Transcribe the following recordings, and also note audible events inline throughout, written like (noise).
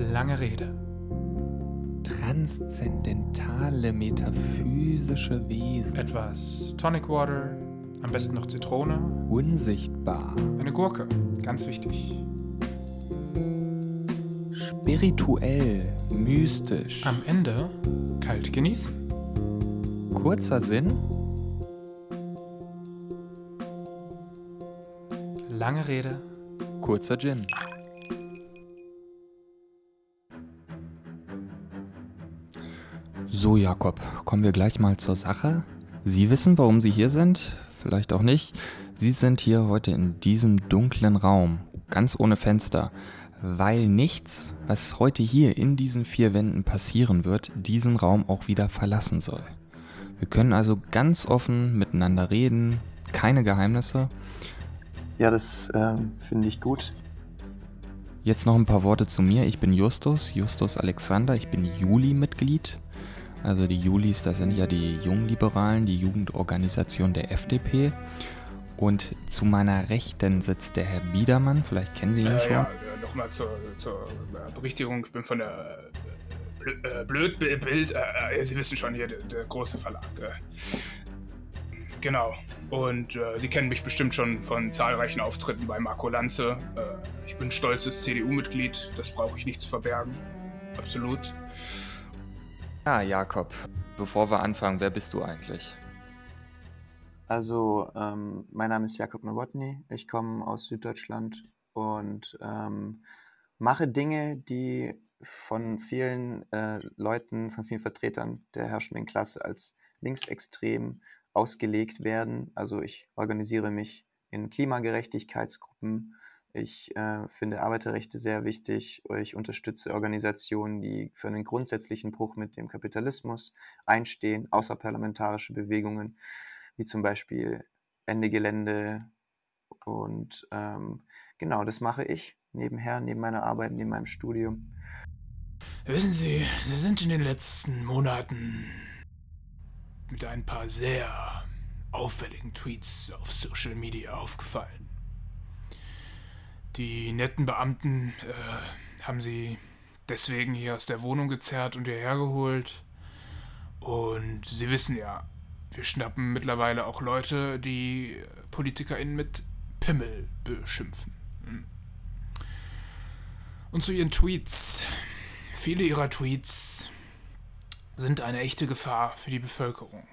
Lange Rede. Transzendentale metaphysische Wesen. Etwas Tonic Water, am besten noch Zitrone. Unsichtbar. Eine Gurke, ganz wichtig. Spirituell. Mystisch. Am Ende kalt genießen. Kurzer Sinn. Lange Rede. Kurzer Gin. So, Jakob, kommen wir gleich mal zur Sache. Sie wissen, warum Sie hier sind, vielleicht auch nicht. Sie sind hier heute in diesem dunklen Raum, ganz ohne Fenster, weil nichts, was heute hier in diesen vier Wänden passieren wird, diesen Raum auch wieder verlassen soll. Wir können also ganz offen miteinander reden, keine Geheimnisse. Ja, das ähm, finde ich gut. Jetzt noch ein paar Worte zu mir. Ich bin Justus, Justus Alexander. Ich bin Juli-Mitglied. Also die Julis, das sind ja die Jungliberalen, die Jugendorganisation der FDP. Und zu meiner Rechten sitzt der Herr Biedermann. Vielleicht kennen Sie ihn Äh, schon. ja, nochmal zur, zur Berichtigung. Ich bin von der äh, äh, Blödbild. Äh, äh, Sie wissen schon hier, der, der große Verlag. Genau. Und Sie kennen mich bestimmt schon von zahlreichen Auftritten bei Marco Lanze. Ich bin stolzes CDU-Mitglied. Das brauche ich nicht zu verbergen. Absolut. Ah, Jakob, bevor wir anfangen, wer bist du eigentlich? Also, ähm, mein Name ist Jakob Nowotny. Ich komme aus Süddeutschland und ähm, mache Dinge, die von vielen äh, Leuten, von vielen Vertretern der herrschenden Klasse als linksextrem ausgelegt werden. Also ich organisiere mich in Klimagerechtigkeitsgruppen. Ich äh, finde Arbeiterrechte sehr wichtig. Ich unterstütze Organisationen, die für einen grundsätzlichen Bruch mit dem Kapitalismus einstehen, außerparlamentarische Bewegungen, wie zum Beispiel Ende Gelände. Und ähm, genau, das mache ich nebenher, neben meiner Arbeit, neben meinem Studium. Wissen Sie, Sie sind in den letzten Monaten mit ein paar sehr auffälligen Tweets auf Social Media aufgefallen. Die netten Beamten äh, haben Sie deswegen hier aus der Wohnung gezerrt und hierher geholt. Und Sie wissen ja, wir schnappen mittlerweile auch Leute, die PolitikerInnen mit Pimmel beschimpfen. Hm. Und zu Ihren Tweets. Viele ihrer Tweets sind eine echte Gefahr für die Bevölkerung.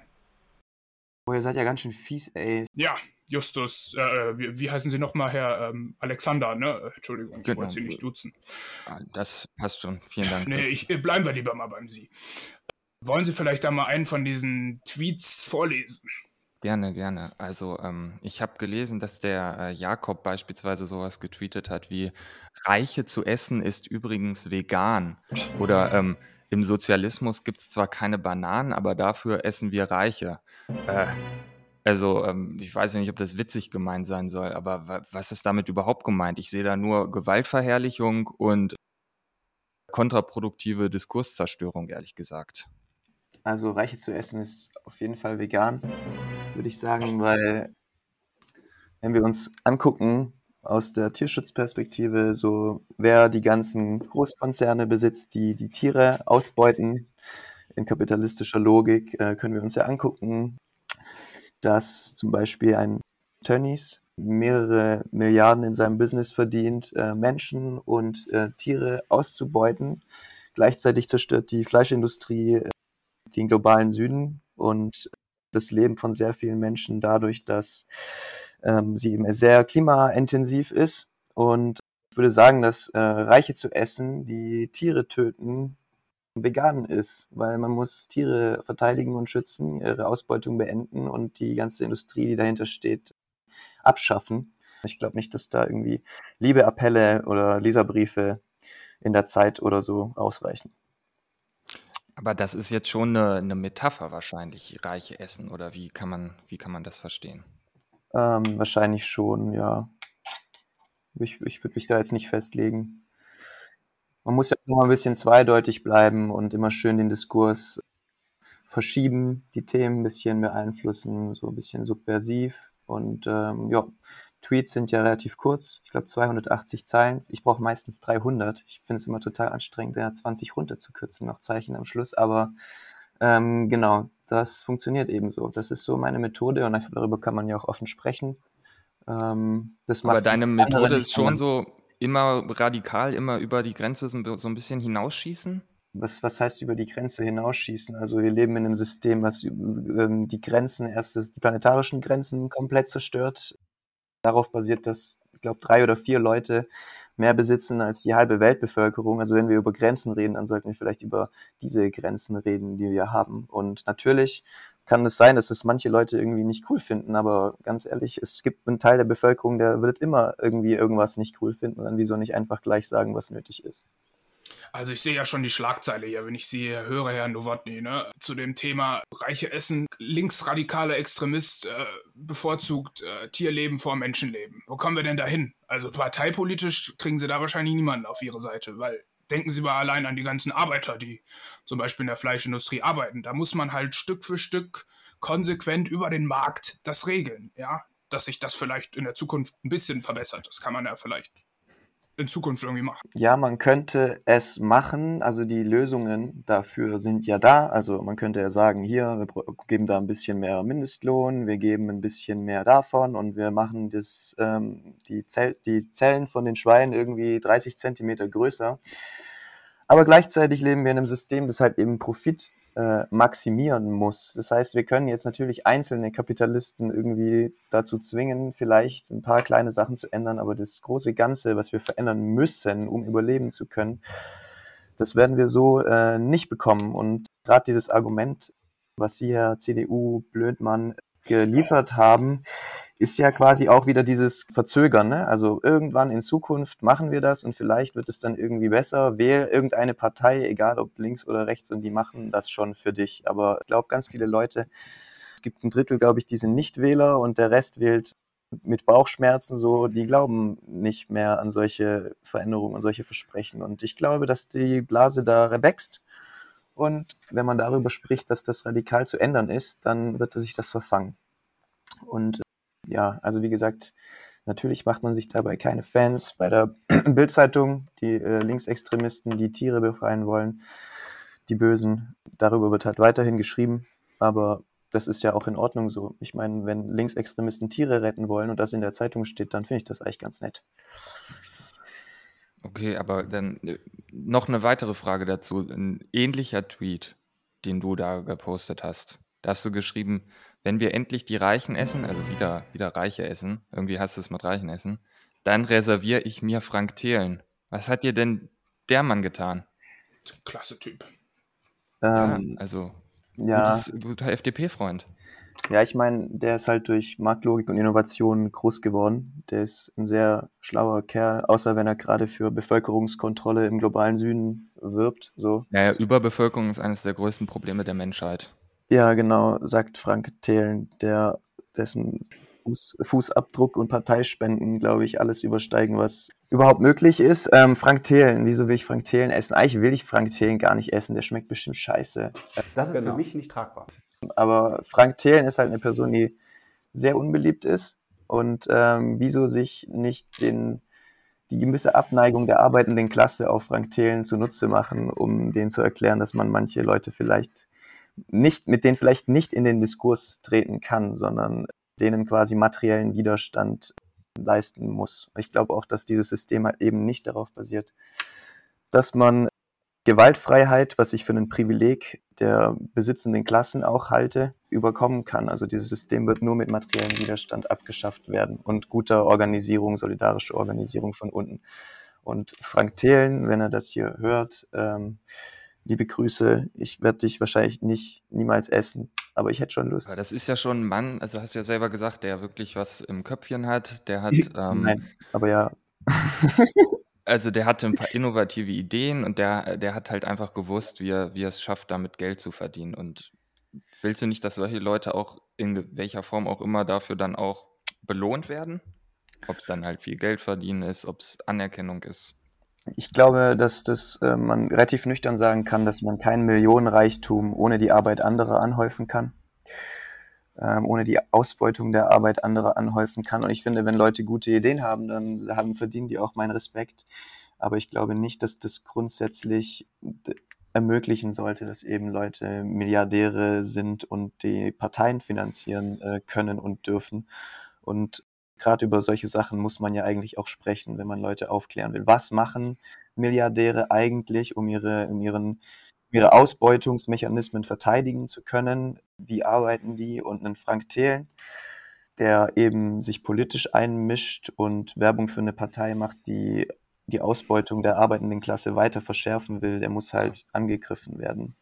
Oh, ihr seid ja ganz schön fies, ey. Ja, Justus, äh, wie, wie heißen Sie nochmal, Herr ähm, Alexander, ne? Äh, Entschuldigung, ich Genau. wollte Sie nicht duzen. Ah, Das passt schon, vielen Dank. Nee, ich, äh, bleiben wir lieber mal beim Sie. Wollen Sie vielleicht einmal einen von diesen Tweets vorlesen? Gerne, gerne. Also ähm, ich habe gelesen, dass der äh, Jakob beispielsweise sowas getweetet hat wie Reiche zu essen ist übrigens vegan. Oder ähm, im Sozialismus gibt es zwar keine Bananen, aber dafür essen wir Reiche. Äh, also ähm, ich weiß ja nicht, ob das witzig gemeint sein soll, aber wa was ist damit überhaupt gemeint? Ich sehe da nur Gewaltverherrlichung und kontraproduktive Diskurszerstörung, ehrlich gesagt. Also Reiche zu essen ist auf jeden Fall vegan, würde ich sagen, weil wenn wir uns angucken aus der Tierschutzperspektive, so wer die ganzen Großkonzerne besitzt, die die Tiere ausbeuten in kapitalistischer Logik, äh, können wir uns ja angucken, dass zum Beispiel ein Tönnies mehrere Milliarden in seinem Business verdient, äh, Menschen und äh, Tiere auszubeuten. Gleichzeitig zerstört die Fleischindustrie äh, den globalen Süden und das Leben von sehr vielen Menschen dadurch, dass ähm, sie eben sehr klimaintensiv ist. Und ich würde sagen, dass äh, Reiche zu essen, die Tiere töten, vegan ist, weil man muss Tiere verteidigen und schützen, ihre Ausbeutung beenden und die ganze Industrie, die dahinter steht, abschaffen. Ich glaube nicht, dass da irgendwie Liebeappelle oder Leserbriefe in der Zeit oder so ausreichen. Aber das ist jetzt schon eine, eine Metapher wahrscheinlich, reiche Essen, oder wie kann man, wie kann man das verstehen? Ähm, wahrscheinlich schon, ja. Ich, ich würde mich da jetzt nicht festlegen. Man muss ja immer ein bisschen zweideutig bleiben und immer schön den Diskurs verschieben, die Themen ein bisschen beeinflussen, so ein bisschen subversiv. Und ähm, ja, Tweets sind ja relativ kurz, ich glaube 280 Zeilen. Ich brauche meistens 300. Ich finde es immer total anstrengend, da 20 runterzukürzen, noch Zeichen am Schluss. Aber ähm, genau, das funktioniert eben so. Das ist so meine Methode und darüber kann man ja auch offen sprechen. Ähm, Aber deine Methode ist schon so immer radikal, immer über die Grenze so ein bisschen hinausschießen? Was, was heißt über die Grenze hinausschießen? Also wir leben in einem System, was ähm, die Grenzen, erst die planetarischen Grenzen komplett zerstört. Darauf basiert, dass, ich glaube, drei oder vier Leute mehr besitzen als die halbe Weltbevölkerung. Also wenn wir über Grenzen reden, dann sollten wir vielleicht über diese Grenzen reden, die wir haben. Und natürlich kann es sein, dass es manche Leute irgendwie nicht cool finden, aber ganz ehrlich, es gibt einen Teil der Bevölkerung, der wird immer irgendwie irgendwas nicht cool finden, dann wieso nicht einfach gleich sagen, was nötig ist. Also ich sehe ja schon die Schlagzeile hier, wenn ich sie höre, Herr Nowotny, ne? zu dem Thema reiche Essen, linksradikale Extremist äh, bevorzugt äh, Tierleben vor Menschenleben. Wo kommen wir denn da hin? Also parteipolitisch kriegen sie da wahrscheinlich niemanden auf ihre Seite, weil denken Sie mal allein an die ganzen Arbeiter, die zum Beispiel in der Fleischindustrie arbeiten. Da muss man halt Stück für Stück konsequent über den Markt das regeln, ja, dass sich das vielleicht in der Zukunft ein bisschen verbessert. Das kann man ja vielleicht in Zukunft irgendwie machen. Ja, man könnte es machen. Also die Lösungen dafür sind ja da. Also man könnte ja sagen, hier, wir geben da ein bisschen mehr Mindestlohn, wir geben ein bisschen mehr davon und wir machen das, ähm, die, Zell die Zellen von den Schweinen irgendwie 30 Zentimeter größer. Aber gleichzeitig leben wir in einem System, das halt eben Profit äh, maximieren muss. Das heißt, wir können jetzt natürlich einzelne Kapitalisten irgendwie dazu zwingen, vielleicht ein paar kleine Sachen zu ändern, aber das große Ganze, was wir verändern müssen, um überleben zu können, das werden wir so äh, nicht bekommen. Und gerade dieses Argument, was Sie, Herr CDU Blödmann, geliefert haben, ist ja quasi auch wieder dieses Verzögern. Ne? Also irgendwann in Zukunft machen wir das und vielleicht wird es dann irgendwie besser. Wähl irgendeine Partei, egal ob links oder rechts, und die machen das schon für dich. Aber ich glaube, ganz viele Leute, es gibt ein Drittel, glaube ich, die sind Nichtwähler und der Rest wählt mit Bauchschmerzen so, die glauben nicht mehr an solche Veränderungen und solche Versprechen. Und ich glaube, dass die Blase da wächst. Und wenn man darüber spricht, dass das radikal zu ändern ist, dann wird sich das verfangen. Und ja, also wie gesagt, natürlich macht man sich dabei keine Fans. Bei der (clears throat) Bildzeitung, die äh, Linksextremisten, die Tiere befreien wollen, die Bösen, darüber wird halt weiterhin geschrieben. Aber das ist ja auch in Ordnung so. Ich meine, wenn Linksextremisten Tiere retten wollen und das in der Zeitung steht, dann finde ich das eigentlich ganz nett. Okay, aber dann äh, noch eine weitere Frage dazu. Ein ähnlicher Tweet, den du da gepostet hast. Da hast du geschrieben, wenn wir endlich die Reichen essen, also wieder, wieder Reiche essen, irgendwie hast du es mit Reichen essen, dann reserviere ich mir Frank Thelen. Was hat dir denn der Mann getan? Klasse Typ. Ähm, ja, also ja. Gutes, guter FDP-Freund. Ja, ich meine, der ist halt durch Marktlogik und Innovation groß geworden. Der ist ein sehr schlauer Kerl, außer wenn er gerade für Bevölkerungskontrolle im globalen Süden wirbt. So. Ja, ja, Überbevölkerung ist eines der größten Probleme der Menschheit. Ja, genau, sagt Frank Thelen, der dessen Fuß, Fußabdruck und Parteispenden, glaube ich, alles übersteigen, was überhaupt möglich ist. Ähm, Frank Thelen, wieso will ich Frank Thelen essen? Eigentlich will ich Frank Thelen gar nicht essen, der schmeckt bestimmt scheiße. Das ist genau. für mich nicht tragbar. Aber Frank Thelen ist halt eine Person, die sehr unbeliebt ist und ähm, wieso sich nicht den, die gewisse Abneigung der arbeitenden Klasse auf Frank Thelen zunutze machen, um denen zu erklären, dass man manche Leute vielleicht nicht, mit denen vielleicht nicht in den Diskurs treten kann, sondern denen quasi materiellen Widerstand leisten muss. Ich glaube auch, dass dieses System halt eben nicht darauf basiert, dass man Gewaltfreiheit, was ich für ein Privileg der besitzenden Klassen auch halte, überkommen kann. Also dieses System wird nur mit materiellem Widerstand abgeschafft werden und guter Organisierung, solidarische Organisierung von unten. Und Frank Thelen, wenn er das hier hört, ähm, liebe Grüße, ich werde dich wahrscheinlich nicht niemals essen, aber ich hätte schon Lust. Das ist ja schon ein Mann, also hast du ja selber gesagt, der wirklich was im Köpfchen hat, der hat. Ähm, Nein, aber ja. (laughs) also der hatte ein paar innovative Ideen und der, der hat halt einfach gewusst, wie er, wie er es schafft, damit Geld zu verdienen. Und willst du nicht, dass solche Leute auch in welcher Form auch immer dafür dann auch belohnt werden? Ob es dann halt viel Geld verdienen ist, ob es Anerkennung ist. Ich glaube, dass das, äh, man relativ nüchtern sagen kann, dass man kein Millionenreichtum ohne die Arbeit anderer anhäufen kann. Ähm, ohne die Ausbeutung der Arbeit anderer anhäufen kann. Und ich finde, wenn Leute gute Ideen haben, dann haben, verdienen die auch meinen Respekt. Aber ich glaube nicht, dass das grundsätzlich ermöglichen sollte, dass eben Leute Milliardäre sind und die Parteien finanzieren äh, können und dürfen. Und gerade über solche Sachen muss man ja eigentlich auch sprechen, wenn man Leute aufklären will. Was machen Milliardäre eigentlich, um ihre, um ihren ihre Ausbeutungsmechanismen verteidigen zu können. Wie arbeiten die? Und einen Frank Thelen, der eben sich politisch einmischt und Werbung für eine Partei macht, die die Ausbeutung der arbeitenden Klasse weiter verschärfen will, der muss halt angegriffen werden.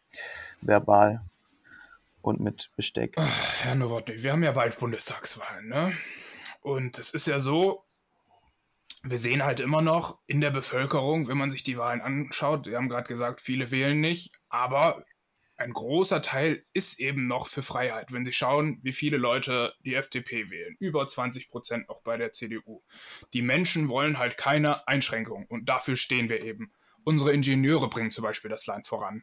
Verbal und mit Besteck. Herr Nowotny, wir haben ja bald Bundestagswahlen, ne? Und es ist ja so, wir sehen halt immer noch in der Bevölkerung, wenn man sich die Wahlen anschaut, wir haben gerade gesagt, viele wählen nicht, aber ein großer Teil ist eben noch für Freiheit. Wenn Sie schauen, wie viele Leute die FDP wählen, über 20 Prozent auch bei der CDU. Die Menschen wollen halt keine Einschränkungen und dafür stehen wir eben. Unsere Ingenieure bringen zum Beispiel das Land voran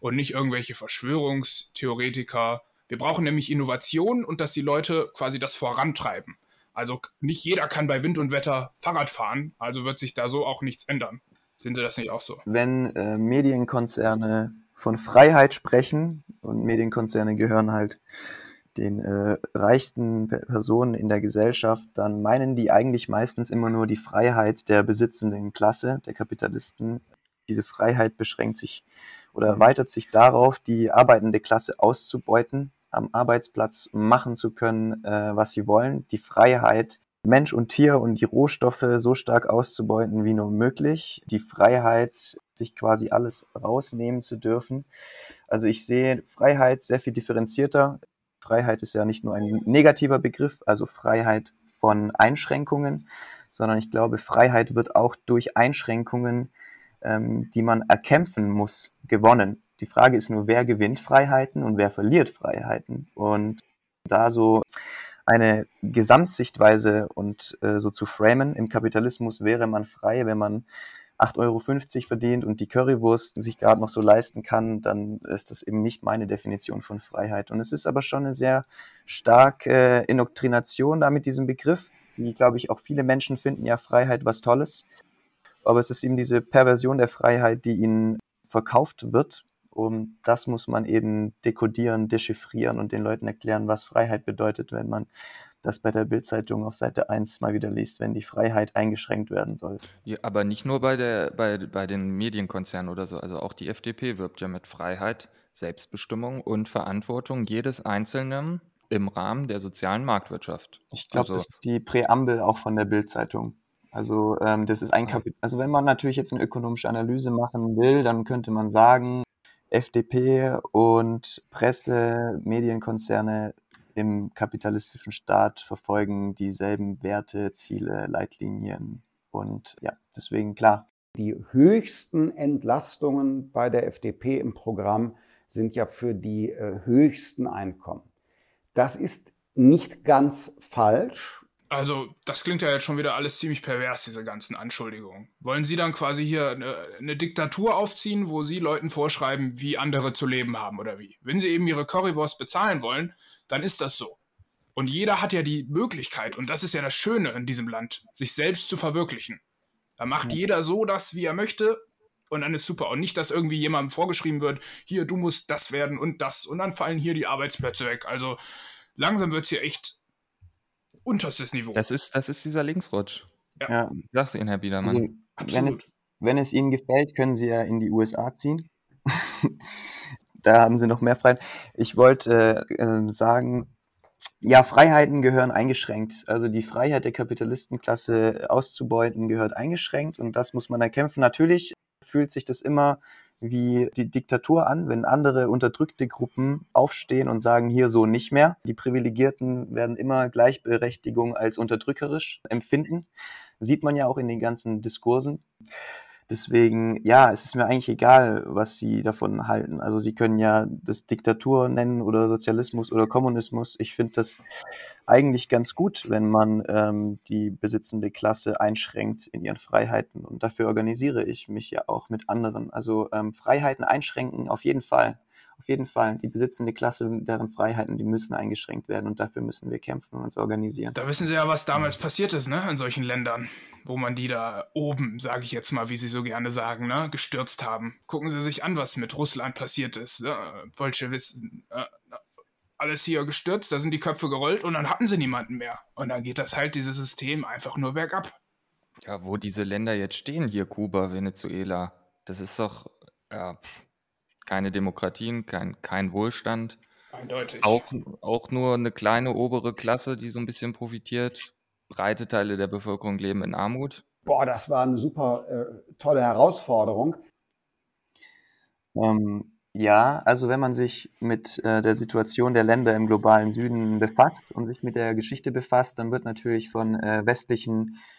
und nicht irgendwelche Verschwörungstheoretiker. Wir brauchen nämlich Innovationen und dass die Leute quasi das vorantreiben. Also nicht jeder kann bei Wind und Wetter Fahrrad fahren, also wird sich da so auch nichts ändern. Sehen Sie das nicht auch so? Wenn äh, Medienkonzerne von Freiheit sprechen und Medienkonzerne gehören halt den äh, reichsten Personen in der Gesellschaft, dann meinen die eigentlich meistens immer nur die Freiheit der besitzenden Klasse, der Kapitalisten. Diese Freiheit beschränkt sich oder erweitert sich darauf, die arbeitende Klasse auszubeuten am Arbeitsplatz machen zu können, äh, was sie wollen. Die Freiheit, Mensch und Tier und die Rohstoffe so stark auszubeuten wie nur möglich. Die Freiheit, sich quasi alles rausnehmen zu dürfen. Also ich sehe Freiheit sehr viel differenzierter. Freiheit ist ja nicht nur ein negativer Begriff, also Freiheit von Einschränkungen, sondern ich glaube, Freiheit wird auch durch Einschränkungen, ähm, die man erkämpfen muss, gewonnen. Die Frage ist nur, wer gewinnt Freiheiten und wer verliert Freiheiten. Und da so eine Gesamtsichtweise und äh, so zu framen, im Kapitalismus wäre man frei, wenn man 8,50 Euro verdient und die Currywurst sich gerade noch so leisten kann, dann ist das eben nicht meine Definition von Freiheit. Und es ist aber schon eine sehr starke äh, Indoktrination da mit diesem Begriff. Die, glaube ich, auch viele Menschen finden ja Freiheit was Tolles. Aber es ist eben diese Perversion der Freiheit, die ihnen verkauft wird und das muss man eben dekodieren, dechiffrieren und den Leuten erklären, was Freiheit bedeutet, wenn man das bei der Bildzeitung auf Seite 1 mal wieder liest, wenn die Freiheit eingeschränkt werden soll. Ja, aber nicht nur bei, der, bei, bei den Medienkonzernen oder so. Also auch die FDP wirbt ja mit Freiheit, Selbstbestimmung und Verantwortung jedes Einzelnen im Rahmen der sozialen Marktwirtschaft. Ich glaube, also, das ist die Präambel auch von der Bildzeitung. Also ähm, das ist ein Kapitel. Also wenn man natürlich jetzt eine ökonomische Analyse machen will, dann könnte man sagen, FDP und Presse, Medienkonzerne im kapitalistischen Staat verfolgen dieselben Werte, Ziele, Leitlinien. Und ja, deswegen klar. Die höchsten Entlastungen bei der FDP im Programm sind ja für die äh, höchsten Einkommen. Das ist nicht ganz falsch, also, das klingt ja jetzt schon wieder alles ziemlich pervers, diese ganzen Anschuldigungen. Wollen Sie dann quasi hier eine, eine, Diktatur aufziehen, wo Sie Leuten vorschreiben, wie andere zu leben haben oder wie? Wenn Sie eben Ihre Currywurst bezahlen wollen, dann ist das so. Und jeder hat ja die Möglichkeit, und das ist ja das Schöne in diesem Land, sich selbst zu verwirklichen. Da macht ja. jeder so das, wie er möchte, und dann ist super. Und nicht, dass irgendwie jemandem vorgeschrieben wird, hier, du musst das werden und das, und dann fallen hier die Arbeitsplätze weg. Also langsam wird es hier echt unterstes Niveau. Das ist, das ist dieser Linksrutsch. Ja. ja. Sag's Ihnen, Herr Biedermann. Also, wenn, es, wenn es Ihnen gefällt, können Sie ja in die USA ziehen. (laughs) da haben Sie noch mehr Freiheit. Ich wollte äh, sagen, ja, Freiheiten gehören eingeschränkt. Also die Freiheit der Kapitalistenklasse auszubeuten gehört eingeschränkt und das muss man erkämpfen. Natürlich fühlt sich das immer wie die Diktatur an, wenn andere unterdrückte Gruppen aufstehen und sagen, hier so nicht mehr. Die Privilegierten werden immer Gleichberechtigung als unterdrückerisch empfinden. Sieht man ja auch in den ganzen Diskursen. Deswegen, ja, es ist mir eigentlich egal, was Sie davon halten. Also Sie können ja das Diktatur nennen oder Sozialismus oder Kommunismus. Ich finde das eigentlich ganz gut, wenn man ähm, die besitzende Klasse einschränkt in ihren Freiheiten. Und dafür organisiere ich mich ja auch mit anderen. Also ähm, Freiheiten einschränken auf jeden Fall. Auf jeden Fall. Die besitzende Klasse, deren Freiheiten, die müssen eingeschränkt werden und dafür müssen wir kämpfen und uns organisieren. Da wissen Sie ja, was damals passiert ist, ne, in solchen Ländern, wo man die da oben, sage ich jetzt mal, wie Sie so gerne sagen, ne, gestürzt haben. Gucken Sie sich an, was mit Russland passiert ist. Ne? Bolschewisten, äh, alles hier gestürzt, da sind die Köpfe gerollt und dann hatten sie niemanden mehr. Und dann geht das halt, dieses System, einfach nur bergab. Ja, wo diese Länder jetzt stehen, hier Kuba, Venezuela, das ist doch ja, keine Demokratien, kein, kein Wohlstand. Eindeutig. Auch, auch nur eine kleine obere Klasse, die so ein bisschen profitiert. Breite Teile der Bevölkerung leben in Armut. Boah, das war eine super äh, tolle Herausforderung. Ähm, ja, also wenn man sich mit äh, der Situation der Länder im globalen Süden befasst und sich mit der Geschichte befasst, dann wird natürlich von äh, westlichen äh,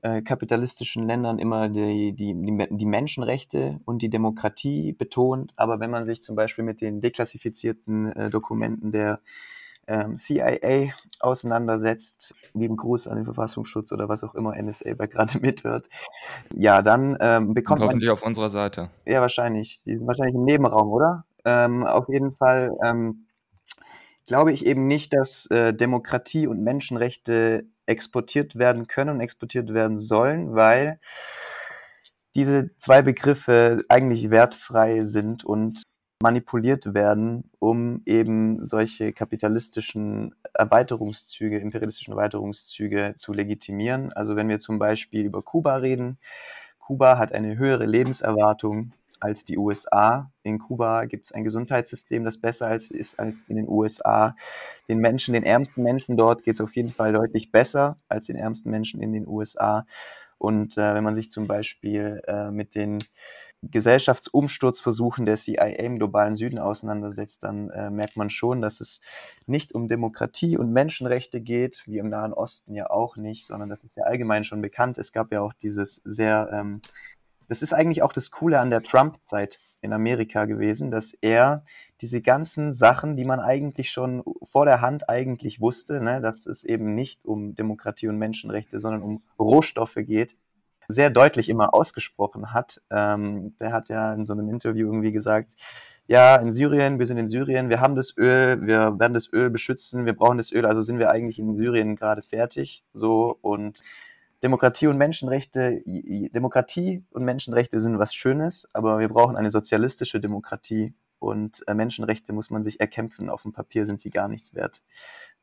kapitalistischen Ländern immer die, die, die Menschenrechte und die Demokratie betont. Aber wenn man sich zum Beispiel mit den deklassifizierten äh, Dokumenten der ähm, CIA auseinandersetzt, lieben Gruß an den Verfassungsschutz oder was auch immer NSA bei gerade (laughs) mithört, ja, dann ähm, bekommt Und hoffentlich man, auf unserer Seite. Ja, wahrscheinlich. Die sind wahrscheinlich im Nebenraum, oder? Ähm, auf jeden Fall ähm, glaube ich eben nicht, dass äh, Demokratie und Menschenrechte exportiert werden können und exportiert werden sollen, weil diese zwei Begriffe eigentlich wertfrei sind und manipuliert werden, um eben solche kapitalistischen Erweiterungszüge, imperialistischen Erweiterungszüge zu legitimieren. Also wenn wir zum Beispiel über Kuba reden, Kuba hat eine höhere Lebenserwartung als die USA. In Kuba gibt es ein Gesundheitssystem, das besser als, ist als in den USA. Den Menschen, den ärmsten Menschen dort geht es auf jeden Fall deutlich besser als den ärmsten Menschen in den USA. Und äh, wenn man sich zum Beispiel äh, mit den Gesellschaftsumsturzversuchen der CIA im globalen Süden auseinandersetzt, dann äh, merkt man schon, dass es nicht um Demokratie und Menschenrechte geht, wie im Nahen Osten ja auch nicht, sondern das ist ja allgemein schon bekannt. Es gab ja auch dieses sehr, ähm, das ist eigentlich auch das Coole an der Trump-Zeit in Amerika gewesen, dass er diese ganzen Sachen, die man eigentlich schon vor der Hand eigentlich wusste, ne, dass es eben nicht um Demokratie und Menschenrechte, sondern um Rohstoffe geht, sehr deutlich immer ausgesprochen hat. Ähm, der hat ja in so einem Interview irgendwie gesagt, ja, in Syrien, wir sind in Syrien, wir haben das Öl, wir werden das Öl beschützen, wir brauchen das Öl, also sind wir eigentlich in Syrien gerade fertig. So und Demokratie und Menschenrechte, Demokratie und Menschenrechte sind was Schönes, aber wir brauchen eine sozialistische Demokratie und äh, Menschenrechte muss man sich erkämpfen. Auf dem Papier sind sie gar nichts wert,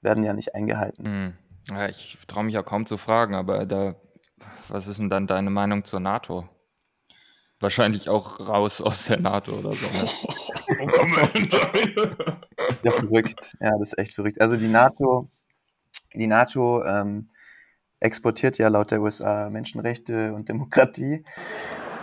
werden ja nicht eingehalten. Hm. Ja, ich traue mich ja kaum zu fragen, aber da was ist denn dann deine Meinung zur NATO? Wahrscheinlich auch raus aus der NATO oder so. Ne? (laughs) Wo kommen wir denn Ja, verrückt. Ja, das ist echt verrückt. Also die NATO, die NATO ähm, exportiert ja laut der USA Menschenrechte und Demokratie.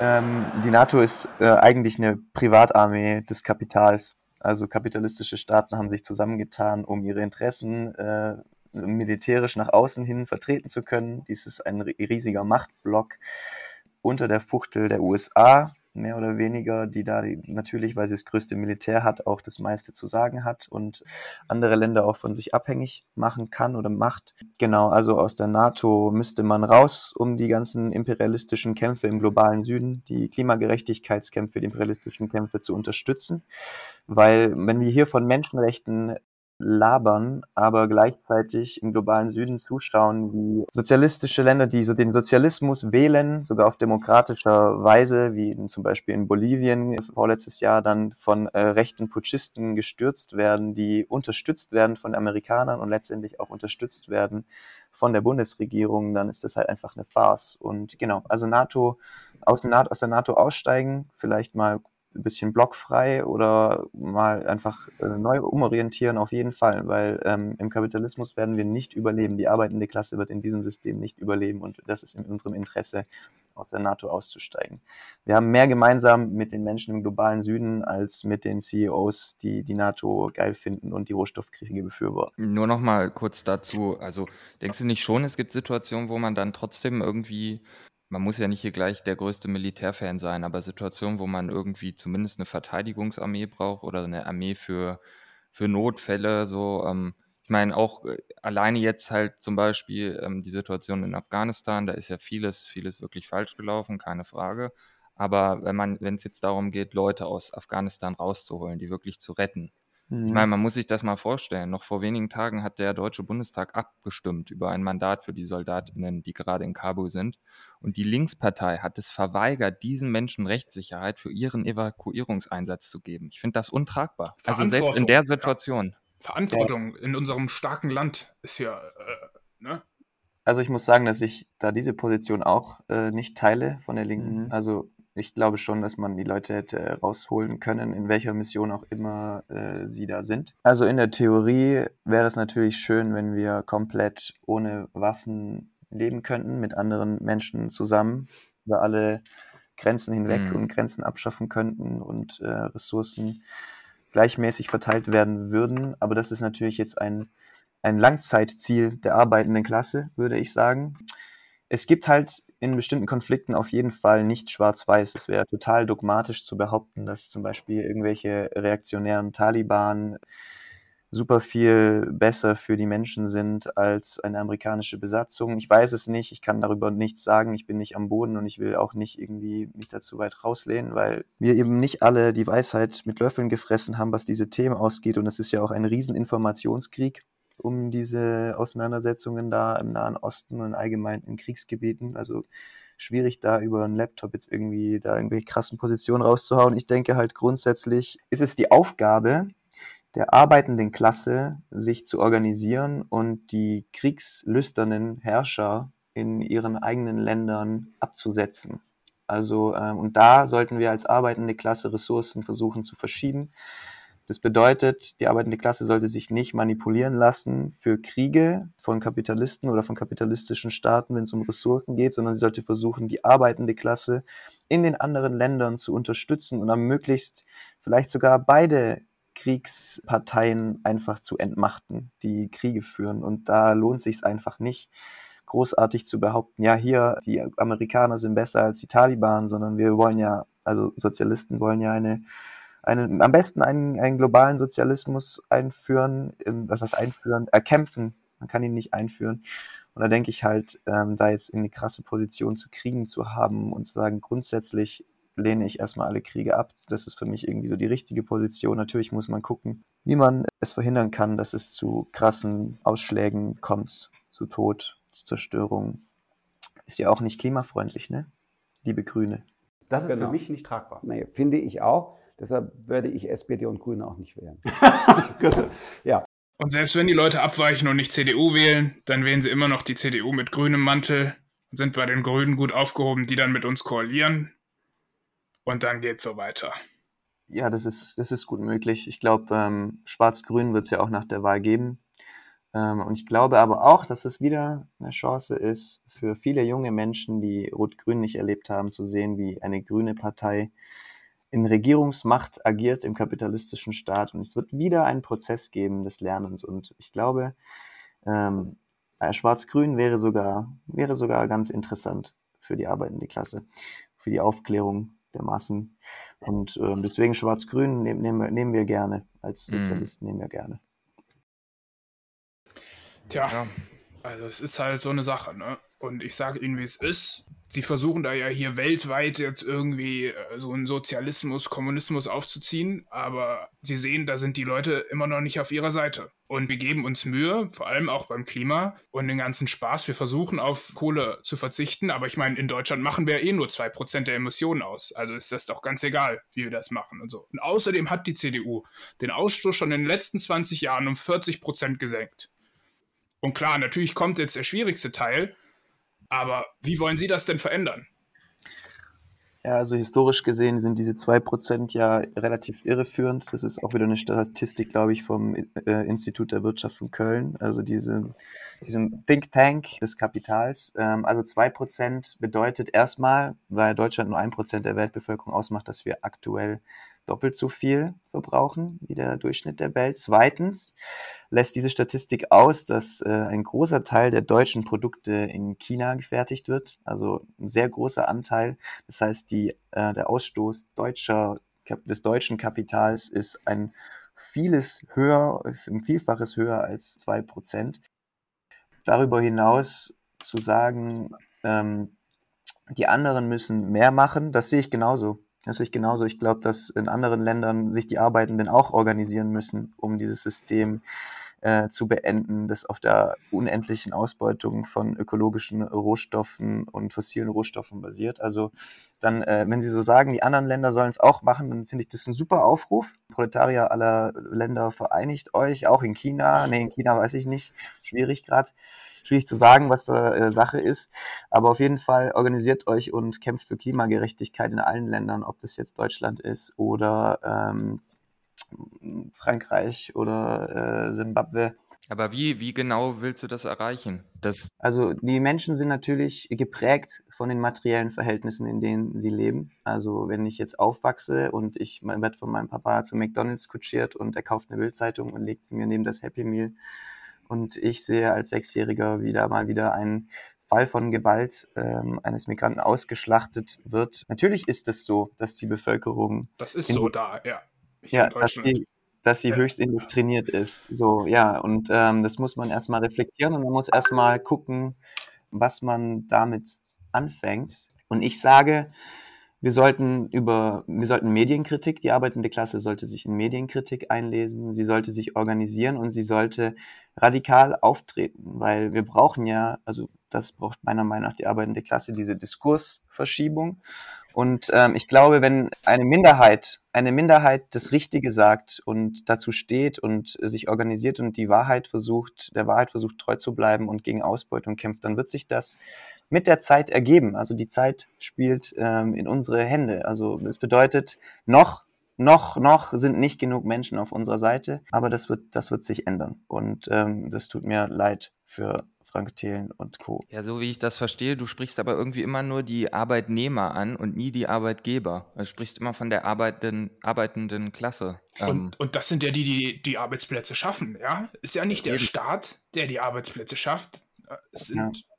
Ähm, die NATO ist äh, eigentlich eine Privatarmee des Kapitals. Also kapitalistische Staaten haben sich zusammengetan, um ihre Interessen äh, militärisch nach außen hin vertreten zu können. Dies ist ein riesiger Machtblock unter der Fuchtel der USA, mehr oder weniger, die da natürlich, weil sie das größte Militär hat, auch das meiste zu sagen hat und andere Länder auch von sich abhängig machen kann oder macht. Genau, also aus der NATO müsste man raus, um die ganzen imperialistischen Kämpfe im globalen Süden, die Klimagerechtigkeitskämpfe, die imperialistischen Kämpfe zu unterstützen. Weil wenn wir hier von Menschenrechten labern, aber gleichzeitig im globalen Süden zuschauen, wie sozialistische Länder, die so den Sozialismus wählen, sogar auf demokratischer Weise, wie zum Beispiel in Bolivien vorletztes Jahr dann von äh, rechten Putschisten gestürzt werden, die unterstützt werden von Amerikanern und letztendlich auch unterstützt werden von der Bundesregierung, dann ist das halt einfach eine Farce. Und genau, also NATO aus, NATO, aus der NATO aussteigen, vielleicht mal ein bisschen blockfrei oder mal einfach äh, neu umorientieren, auf jeden Fall, weil ähm, im Kapitalismus werden wir nicht überleben. Die arbeitende Klasse wird in diesem System nicht überleben und das ist in unserem Interesse, aus der NATO auszusteigen. Wir haben mehr gemeinsam mit den Menschen im globalen Süden als mit den CEOs, die die NATO geil finden und die Rohstoffkriege befürworten. Nur noch mal kurz dazu. Also denkst du nicht schon, es gibt Situationen, wo man dann trotzdem irgendwie man muss ja nicht hier gleich der größte Militärfan sein, aber Situationen, wo man irgendwie zumindest eine Verteidigungsarmee braucht oder eine Armee für, für Notfälle, so, ähm, ich meine, auch äh, alleine jetzt halt zum Beispiel ähm, die Situation in Afghanistan, da ist ja vieles, vieles wirklich falsch gelaufen, keine Frage. Aber wenn man, wenn es jetzt darum geht, Leute aus Afghanistan rauszuholen, die wirklich zu retten, ich Mhm. meine, man muss sich das mal vorstellen. Noch vor wenigen Tagen hat der Deutsche Bundestag abgestimmt über ein Mandat für die Soldatinnen, die gerade in Kabul sind. Und die Linkspartei hat es verweigert, diesen Menschen Rechtssicherheit für ihren Evakuierungseinsatz zu geben. Ich finde das untragbar. Also selbst in der ja. Situation. Verantwortung in unserem starken Land ist ja, äh, ne? Also ich muss sagen, dass ich da diese Position auch äh, nicht teile von der Linken. Mhm. Also ich glaube schon, dass man die Leute hätte rausholen können, in welcher Mission auch immer äh, sie da sind. Also in der Theorie wäre es natürlich schön, wenn wir komplett ohne Waffen leben könnten, mit anderen Menschen zusammen, über alle Grenzen hinweg Mhm. und Grenzen abschaffen könnten und äh, Ressourcen gleichmäßig verteilt werden würden. Aber das ist natürlich jetzt ein, ein Langzeitziel der arbeitenden Klasse, würde ich sagen. Es gibt halt in bestimmten Konflikten auf jeden Fall nicht schwarz-weiß. Es wäre total dogmatisch zu behaupten, dass zum Beispiel irgendwelche reaktionären Taliban super viel besser für die Menschen sind als eine amerikanische Besatzung. Ich weiß es nicht, ich kann darüber nichts sagen, ich bin nicht am Boden und ich will auch nicht irgendwie mich dazu weit rauslehnen, weil wir eben nicht alle die Weisheit mit Löffeln gefressen haben, was diese Themen ausgeht und es ist ja auch ein riesen Informationskrieg um diese Auseinandersetzungen da im Nahen Osten und allgemein in Kriegsgebieten. Also schwierig da über einen Laptop jetzt irgendwie da irgendwelche krassen Positionen rauszuhauen. Ich denke halt grundsätzlich ist es die Aufgabe der arbeitenden Klasse, sich zu organisieren und die kriegslüsternen Herrscher in ihren eigenen Ländern abzusetzen. Also, ähm, und da sollten wir als arbeitende Klasse Ressourcen versuchen zu verschieben. Das bedeutet, die arbeitende Klasse sollte sich nicht manipulieren lassen für Kriege von Kapitalisten oder von kapitalistischen Staaten, wenn es um Ressourcen geht, sondern sie sollte versuchen, die arbeitende Klasse in den anderen Ländern zu unterstützen und am möglichst vielleicht sogar beide Kriegsparteien einfach zu entmachten, die Kriege führen. Und da lohnt sich einfach nicht, großartig zu behaupten, ja, hier, die Amerikaner sind besser als die Taliban, sondern wir wollen ja, also Sozialisten wollen ja eine einen, am besten einen, einen globalen Sozialismus einführen, was heißt einführen, erkämpfen. Man kann ihn nicht einführen. Und da denke ich halt, ähm, da jetzt eine krasse Position zu Kriegen zu haben und zu sagen, grundsätzlich lehne ich erstmal alle Kriege ab. Das ist für mich irgendwie so die richtige Position. Natürlich muss man gucken, wie man es verhindern kann, dass es zu krassen Ausschlägen kommt, zu Tod, zu Zerstörung. Ist ja auch nicht klimafreundlich, ne? Liebe Grüne. Das ist Genau. für mich nicht tragbar. Nee, finde ich auch. Deshalb werde ich SPD und Grüne auch nicht wählen. (laughs) ja, Und selbst wenn die Leute abweichen und nicht CDU wählen, dann wählen sie immer noch die CDU mit grünem Mantel und sind bei den Grünen gut aufgehoben, die dann mit uns koalieren. Und dann geht's so weiter. Ja, das ist, das ist gut möglich. Ich glaube, ähm, Schwarz-Grün wird es ja auch nach der Wahl geben. Ähm, und ich glaube aber auch, dass es wieder eine Chance ist für viele junge Menschen, die Rot-Grün nicht erlebt haben, zu sehen, wie eine grüne Partei in Regierungsmacht agiert im kapitalistischen Staat. Und es wird wieder einen Prozess geben des Lernens. Und ich glaube, ähm, äh, Schwarz-Grün wäre sogar, wäre sogar ganz interessant für die arbeitende Klasse, für die Aufklärung der Massen. Und ähm, deswegen Schwarz-Grün nehmen, nehmen, wir- nehmen wir gerne. Als Mhm. Sozialisten nehmen wir gerne. Tja, Ja. also es ist halt so eine Sache, ne? Und ich sage Ihnen, wie es ist. Sie versuchen da ja hier weltweit jetzt irgendwie äh, so einen Sozialismus, Kommunismus aufzuziehen, aber Sie sehen, da sind die Leute immer noch nicht auf ihrer Seite. Und wir geben uns Mühe, vor allem auch beim Klima und den ganzen Spaß. Wir versuchen auf Kohle zu verzichten, aber ich meine, in Deutschland machen wir eh nur 2% der Emissionen aus. Also ist das doch ganz egal, wie wir das machen und so. Und außerdem hat die CDU den Ausstoß schon in den letzten 20 Jahren um 40% gesenkt. Und klar, natürlich kommt jetzt der schwierigste Teil, aber wie wollen Sie das denn verändern? Ja, also historisch gesehen sind diese 2% ja relativ irreführend. Das ist auch wieder eine Statistik, glaube ich, vom äh, Institut der Wirtschaft von Köln, also diese, diesem Think Tank des Kapitals. Ähm, also 2% bedeutet erstmal, weil Deutschland nur 1% der Weltbevölkerung ausmacht, dass wir aktuell doppelt so viel verbrauchen wie der Durchschnitt der Welt. Zweitens lässt diese Statistik aus, dass äh, ein großer Teil der deutschen Produkte in China gefertigt wird, also ein sehr großer Anteil. Das heißt, die, äh, der Ausstoß deutscher, des deutschen Kapitals ist ein vieles höher, ein Vielfaches höher als zwei Prozent. Darüber hinaus zu sagen, ähm, die anderen müssen mehr machen. Das sehe ich genauso. Das ich genauso. Ich glaube, dass in anderen Ländern sich die Arbeitenden auch organisieren müssen, um dieses System äh, zu beenden, das auf der unendlichen Ausbeutung von ökologischen Rohstoffen und fossilen Rohstoffen basiert. Also dann, äh, wenn Sie so sagen, die anderen Länder sollen es auch machen, dann finde ich das ein super Aufruf. Proletarier aller Länder vereinigt euch, auch in China. Nee, in China weiß ich nicht, schwierig gerade schwierig zu sagen, was da äh, Sache ist. Aber auf jeden Fall organisiert euch und kämpft für Klimagerechtigkeit in allen Ländern, ob das jetzt Deutschland ist oder ähm, Frankreich oder äh, Simbabwe. Aber wie, wie genau willst du das erreichen? Das also die Menschen sind natürlich geprägt von den materiellen Verhältnissen, in denen sie leben. Also wenn ich jetzt aufwachse und ich werde von meinem Papa zu McDonald's kutschiert und er kauft eine Bildzeitung und legt sie mir neben das Happy Meal und ich sehe als Sechsjähriger wieder mal wieder einen Fall von Gewalt ähm, eines Migranten ausgeschlachtet wird. Natürlich ist es so, dass die Bevölkerung. Das ist so da, ja. Ja, dass sie, dass sie ja. höchst indoktriniert ist. So, ja, und ähm, das muss man erstmal reflektieren und man muss erstmal gucken, was man damit anfängt. Und ich sage, wir sollten über, wir sollten Medienkritik, die arbeitende Klasse sollte sich in Medienkritik einlesen, sie sollte sich organisieren und sie sollte radikal auftreten, weil wir brauchen ja, also das braucht meiner Meinung nach die arbeitende Klasse, diese Diskursverschiebung. Und ähm, ich glaube, wenn eine Minderheit, eine Minderheit das Richtige sagt und dazu steht und sich organisiert und die Wahrheit versucht, der Wahrheit versucht treu zu bleiben und gegen Ausbeutung kämpft, dann wird sich das mit der Zeit ergeben. Also die Zeit spielt ähm, in unsere Hände. Also das bedeutet, noch, noch, noch sind nicht genug Menschen auf unserer Seite, aber das wird, das wird sich ändern. Und ähm, das tut mir leid für Frank Thelen und Co. Ja, so wie ich das verstehe, du sprichst aber irgendwie immer nur die Arbeitnehmer an und nie die Arbeitgeber. Du sprichst immer von der arbeitenden, arbeitenden Klasse. Und, ähm, und das sind ja die, die die Arbeitsplätze schaffen, ja? Ist ja nicht der Staat, der die Arbeitsplätze schafft. Es sind ja.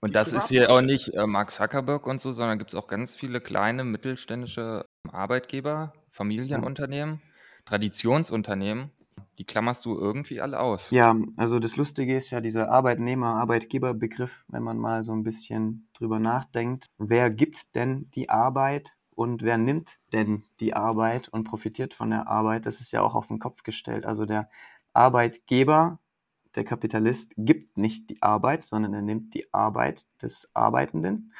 Und das ist hier auch nicht äh, Mark Zuckerberg und so, sondern gibt es auch ganz viele kleine mittelständische Arbeitgeber, Familienunternehmen, Traditionsunternehmen. Die klammerst du irgendwie alle aus. Ja, also das Lustige ist ja dieser Arbeitnehmer-Arbeitgeber-Begriff, wenn man mal so ein bisschen drüber nachdenkt. Wer gibt denn die Arbeit und wer nimmt denn die Arbeit und profitiert von der Arbeit? Das ist ja auch auf den Kopf gestellt. Also der Arbeitgeber der Kapitalist gibt nicht die Arbeit, sondern er nimmt die Arbeit des Arbeitenden,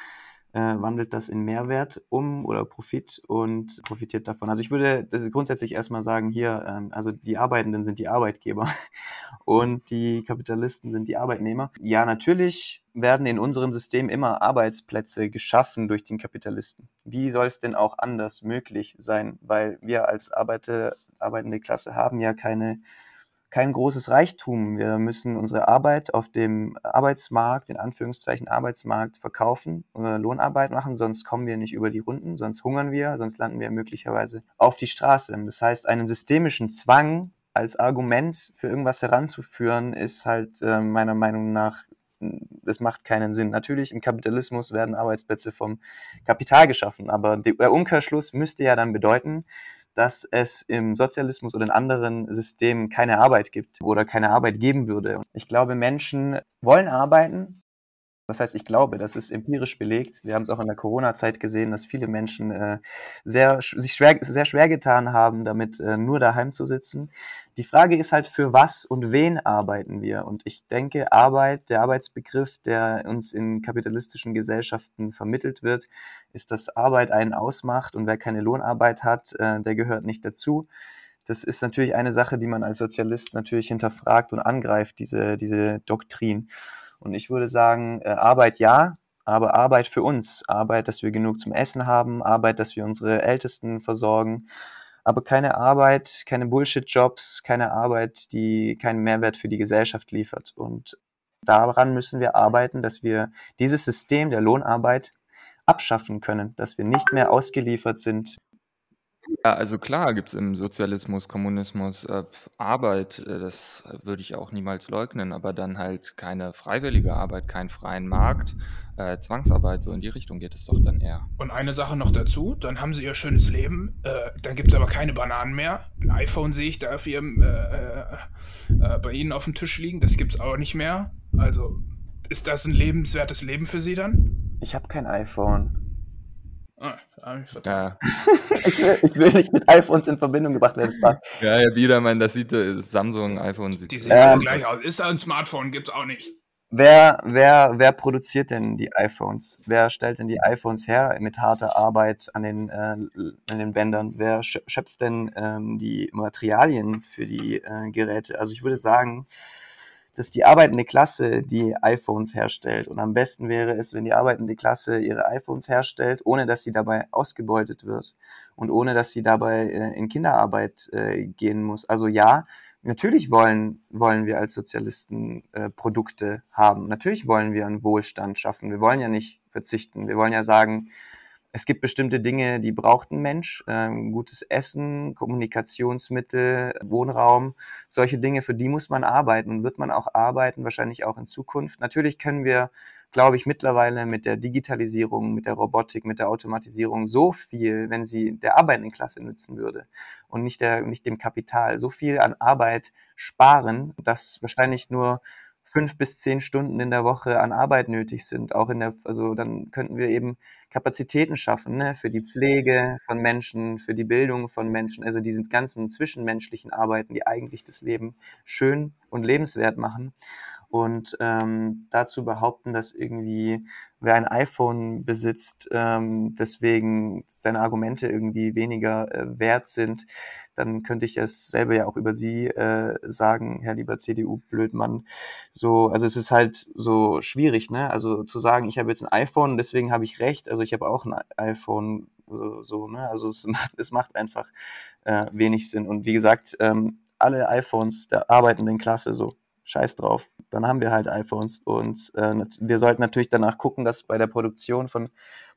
äh, wandelt das in Mehrwert um oder Profit und profitiert davon. Also ich würde grundsätzlich erstmal sagen, hier, ähm, also die Arbeitenden sind die Arbeitgeber (laughs) und die Kapitalisten sind die Arbeitnehmer. Ja, natürlich werden in unserem System immer Arbeitsplätze geschaffen durch den Kapitalisten. Wie soll es denn auch anders möglich sein? Weil wir als Arbeiter, arbeitende Klasse haben ja keine kein großes Reichtum. Wir müssen unsere Arbeit auf dem Arbeitsmarkt, in Anführungszeichen Arbeitsmarkt, verkaufen, äh, Lohnarbeit machen, sonst kommen wir nicht über die Runden, sonst hungern wir, sonst landen wir möglicherweise auf die Straße. Das heißt, einen systemischen Zwang als Argument für irgendwas heranzuführen, ist halt äh, meiner Meinung nach das macht keinen Sinn. Natürlich, im Kapitalismus werden Arbeitsplätze vom Kapital geschaffen, aber der Umkehrschluss müsste ja dann bedeuten, dass es im Sozialismus oder in anderen Systemen keine Arbeit gibt oder keine Arbeit geben würde. Ich glaube, Menschen wollen arbeiten, was heißt, ich glaube, das ist empirisch belegt. Wir haben es auch in der Corona-Zeit gesehen, dass viele Menschen äh, sehr, sich schwer, sehr schwer getan haben, damit äh, nur daheim zu sitzen. Die Frage ist halt, für was und wen arbeiten wir? Und ich denke, Arbeit, der Arbeitsbegriff, der uns in kapitalistischen Gesellschaften vermittelt wird, ist, dass Arbeit einen ausmacht und wer keine Lohnarbeit hat, äh, der gehört nicht dazu das ist natürlich eine Sache, die man als Sozialist natürlich hinterfragt und angreift, diese, diese Doktrin. Und ich würde sagen, äh, Arbeit ja, aber Arbeit für uns. Arbeit, dass wir genug zum Essen haben, Arbeit, dass wir unsere Ältesten versorgen, aber keine Arbeit, keine Bullshit-Jobs, keine Arbeit, die keinen Mehrwert für die Gesellschaft liefert. Und daran müssen wir arbeiten, dass wir dieses System der Lohnarbeit abschaffen können, dass wir nicht mehr ausgeliefert sind ja, also klar gibt es im Sozialismus, Kommunismus äh, Arbeit, äh, das würde ich auch niemals leugnen, aber dann halt keine freiwillige Arbeit, keinen freien Markt, äh, Zwangsarbeit, so in die Richtung geht es doch dann eher. Und eine Sache noch dazu, dann haben sie ihr schönes Leben, äh, dann gibt es aber keine Bananen mehr. Ein iPhone sehe ich da auf ihrem, äh, äh, bei ihnen auf dem Tisch liegen, das gibt es auch nicht mehr. Also ist das ein lebenswertes Leben für sie dann? Ich habe kein iPhone. Ah, Ja, (laughs) Ich will, ich will nicht mit iPhones in Verbindung gebracht werden. Spaß. ja, Herr Biedermann, das sieht äh, Samsung, iPhone. Sieht Die sehen Ähm, gleich aus. Ist ein Smartphone, gibt's auch nicht. Wer, wer, wer produziert denn die iPhones? Wer stellt denn die iPhones her mit harter Arbeit an den, äh, an den Bändern? Wer schö- schöpft denn ähm, die Materialien für die äh, Geräte? Also ich würde sagen, dass die arbeitende Klasse die iPhones herstellt. Und am besten wäre es, wenn die arbeitende Klasse ihre iPhones herstellt, ohne dass sie dabei ausgebeutet wird und ohne dass sie dabei äh, in Kinderarbeit äh, gehen muss. Also ja, natürlich wollen, wollen wir als Sozialisten äh, Produkte haben. Natürlich wollen wir einen Wohlstand schaffen. Wir wollen ja nicht verzichten. Wir wollen ja sagen, es gibt bestimmte Dinge, die braucht ein Mensch. Ähm, gutes Essen, Kommunikationsmittel, Wohnraum, solche Dinge, für die muss man arbeiten und wird man auch arbeiten, wahrscheinlich auch in Zukunft. Natürlich können wir, glaube ich, mittlerweile mit der Digitalisierung, mit der Robotik, mit der Automatisierung so viel, wenn sie der arbeitenden Klasse nützen würde und nicht, der, nicht dem Kapital, so viel an Arbeit sparen, dass wahrscheinlich nur fünf bis zehn Stunden in der Woche an Arbeit nötig sind. Auch in der, also dann könnten wir eben Kapazitäten schaffen, ne, für die Pflege von Menschen, für die Bildung von Menschen, also diese ganzen zwischenmenschlichen Arbeiten, die eigentlich das Leben schön und lebenswert machen. Und ähm, dazu behaupten, dass irgendwie wer ein iPhone besitzt, ähm, deswegen seine Argumente irgendwie weniger äh, wert sind, dann könnte ich dasselbe ja auch über Sie äh, sagen, Herr lieber CDU-Blödmann. So, also es ist halt so schwierig, ne? Also zu sagen, ich habe jetzt ein iPhone, deswegen habe ich recht. Also ich habe auch ein iPhone, so, so ne? Also es (laughs) macht, es macht einfach äh, wenig Sinn. Und wie gesagt, ähm, alle iPhones der arbeitenden Klasse so scheiß drauf. Dann haben wir halt iPhones und äh, wir sollten natürlich danach gucken, dass bei der Produktion von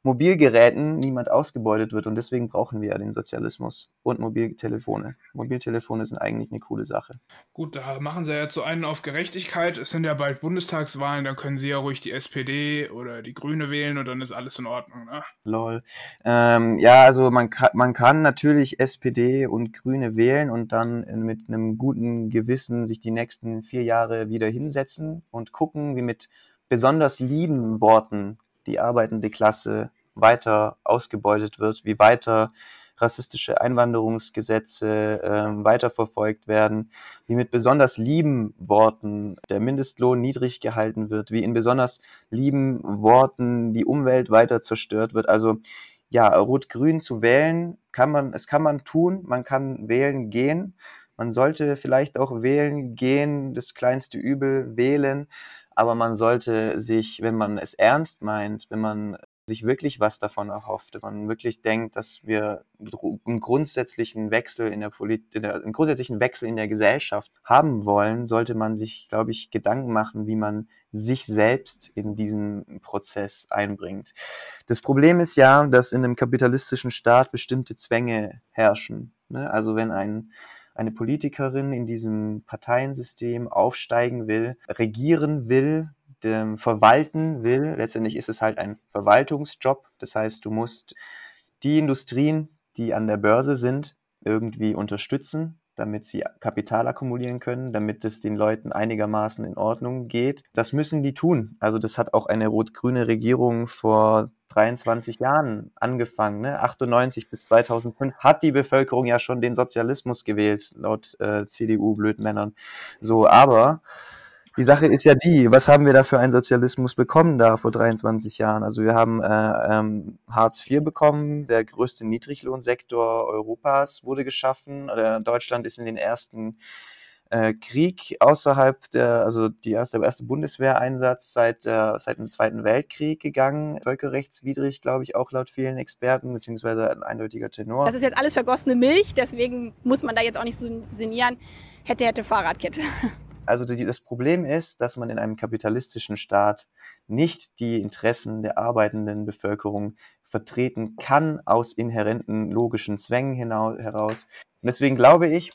Mobilgeräten niemand ausgebeutet wird und deswegen brauchen wir ja den Sozialismus und Mobiltelefone. Mobiltelefone sind eigentlich eine coole Sache. Gut, da machen sie ja zu einen auf Gerechtigkeit. Es sind ja bald Bundestagswahlen, dann können sie ja ruhig die SPD oder die Grüne wählen und dann ist alles in Ordnung. Ne? Lol. Ähm, ja, also man kann, man kann natürlich SPD und Grüne wählen und dann mit einem guten Gewissen sich die nächsten vier Jahre wieder hinsetzen und gucken, wie mit besonders lieben Worten die arbeitende Klasse weiter ausgebeutet wird, wie weiter rassistische Einwanderungsgesetze ähm, weiterverfolgt werden, wie mit besonders lieben Worten der Mindestlohn niedrig gehalten wird, wie in besonders lieben Worten die Umwelt weiter zerstört wird. Also ja, Rot-Grün zu wählen, kann man, es kann man tun, man kann wählen gehen. Man sollte vielleicht auch wählen gehen, das kleinste Übel wählen, aber man sollte sich, wenn man es ernst meint, wenn man sich wirklich was davon erhofft, wenn man wirklich denkt, dass wir einen grundsätzlichen Wechsel in der Politik, einen grundsätzlichen Wechsel in der Gesellschaft haben wollen, sollte man sich, glaube ich, Gedanken machen, wie man sich selbst in diesen Prozess einbringt. Das Problem ist ja, dass in einem kapitalistischen Staat bestimmte Zwänge herrschen. Ne? Also wenn ein eine Politikerin in diesem Parteiensystem aufsteigen will, regieren will, verwalten will. Letztendlich ist es halt ein Verwaltungsjob. Das heißt, du musst die Industrien, die an der Börse sind, irgendwie unterstützen, damit sie Kapital akkumulieren können, damit es den Leuten einigermaßen in Ordnung geht. Das müssen die tun. Also das hat auch eine rot-grüne Regierung vor 23 Jahren angefangen. Ne? 98 bis 2005 hat die Bevölkerung ja schon den Sozialismus gewählt, laut äh, CDU-Blödmännern. So, aber die Sache ist ja die, was haben wir da für einen Sozialismus bekommen da vor 23 Jahren? Also wir haben äh, ähm, Hartz IV bekommen, der größte Niedriglohnsektor Europas wurde geschaffen. Oder Deutschland ist in den ersten äh, Krieg außerhalb der, also die erste, der erste Bundeswehreinsatz seit, äh, seit dem Zweiten Weltkrieg gegangen. Völkerrechtswidrig, glaube ich, auch laut vielen Experten, beziehungsweise ein eindeutiger Tenor. Das ist jetzt alles vergossene Milch, deswegen muss man da jetzt auch nicht so sinnieren. Hätte, hätte Fahrradkette. Also die, das Problem ist, dass man in einem kapitalistischen Staat nicht die Interessen der arbeitenden Bevölkerung vertreten kann aus inhärenten logischen Zwängen hinaus, heraus. Und deswegen glaube ich,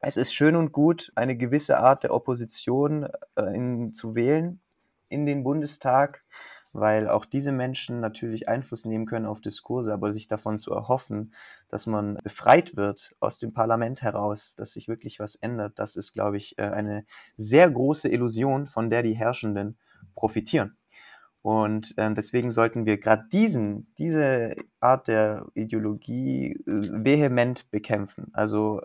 es ist schön und gut, eine gewisse Art der Opposition äh, in, zu wählen in den Bundestag, weil auch diese Menschen natürlich Einfluss nehmen können auf Diskurse, aber sich davon zu erhoffen, dass man befreit wird aus dem Parlament heraus, dass sich wirklich was ändert, das ist, glaube ich, eine sehr große Illusion, von der die Herrschenden profitieren. Und ähm, deswegen sollten wir gerade diesen, diese Art der Ideologie äh, vehement bekämpfen. Also